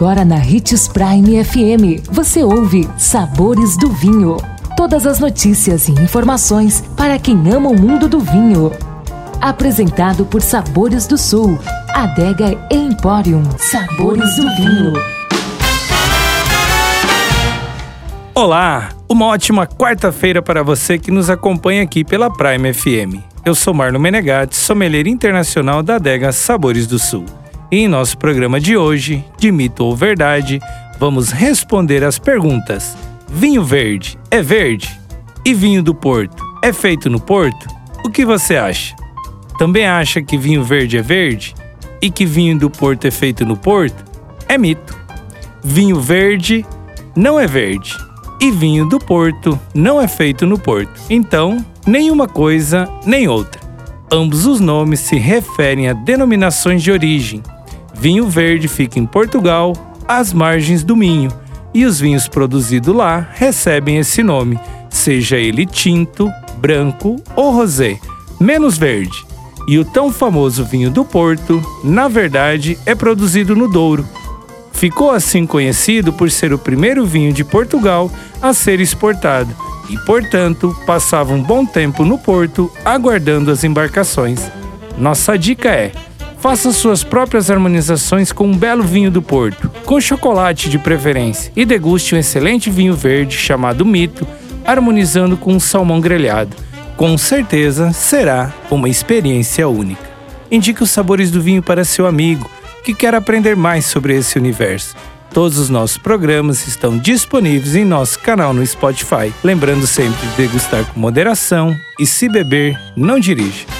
Agora na Ritz Prime FM, você ouve Sabores do Vinho. Todas as notícias e informações para quem ama o mundo do vinho. Apresentado por Sabores do Sul, Adega Emporium. Sabores do Vinho. Olá, uma ótima quarta-feira para você que nos acompanha aqui pela Prime FM. Eu sou Marlon Menegatti, sommelier internacional da adega Sabores do Sul. E em nosso programa de hoje, de mito ou verdade, vamos responder as perguntas: vinho verde é verde? E vinho do Porto é feito no Porto? O que você acha? Também acha que vinho verde é verde e que vinho do Porto é feito no Porto? É mito. Vinho verde não é verde e vinho do Porto não é feito no Porto. Então, nenhuma coisa nem outra. Ambos os nomes se referem a denominações de origem Vinho verde fica em Portugal, às margens do Minho, e os vinhos produzidos lá recebem esse nome, seja ele tinto, branco ou rosé, menos verde. E o tão famoso vinho do Porto, na verdade, é produzido no Douro. Ficou assim conhecido por ser o primeiro vinho de Portugal a ser exportado e, portanto, passava um bom tempo no porto aguardando as embarcações. Nossa dica é: Faça suas próprias harmonizações com um belo vinho do Porto, com chocolate de preferência, e deguste um excelente vinho verde chamado Mito, harmonizando com um salmão grelhado. Com certeza será uma experiência única. Indique os sabores do vinho para seu amigo que quer aprender mais sobre esse universo. Todos os nossos programas estão disponíveis em nosso canal no Spotify. Lembrando sempre de degustar com moderação e, se beber, não dirija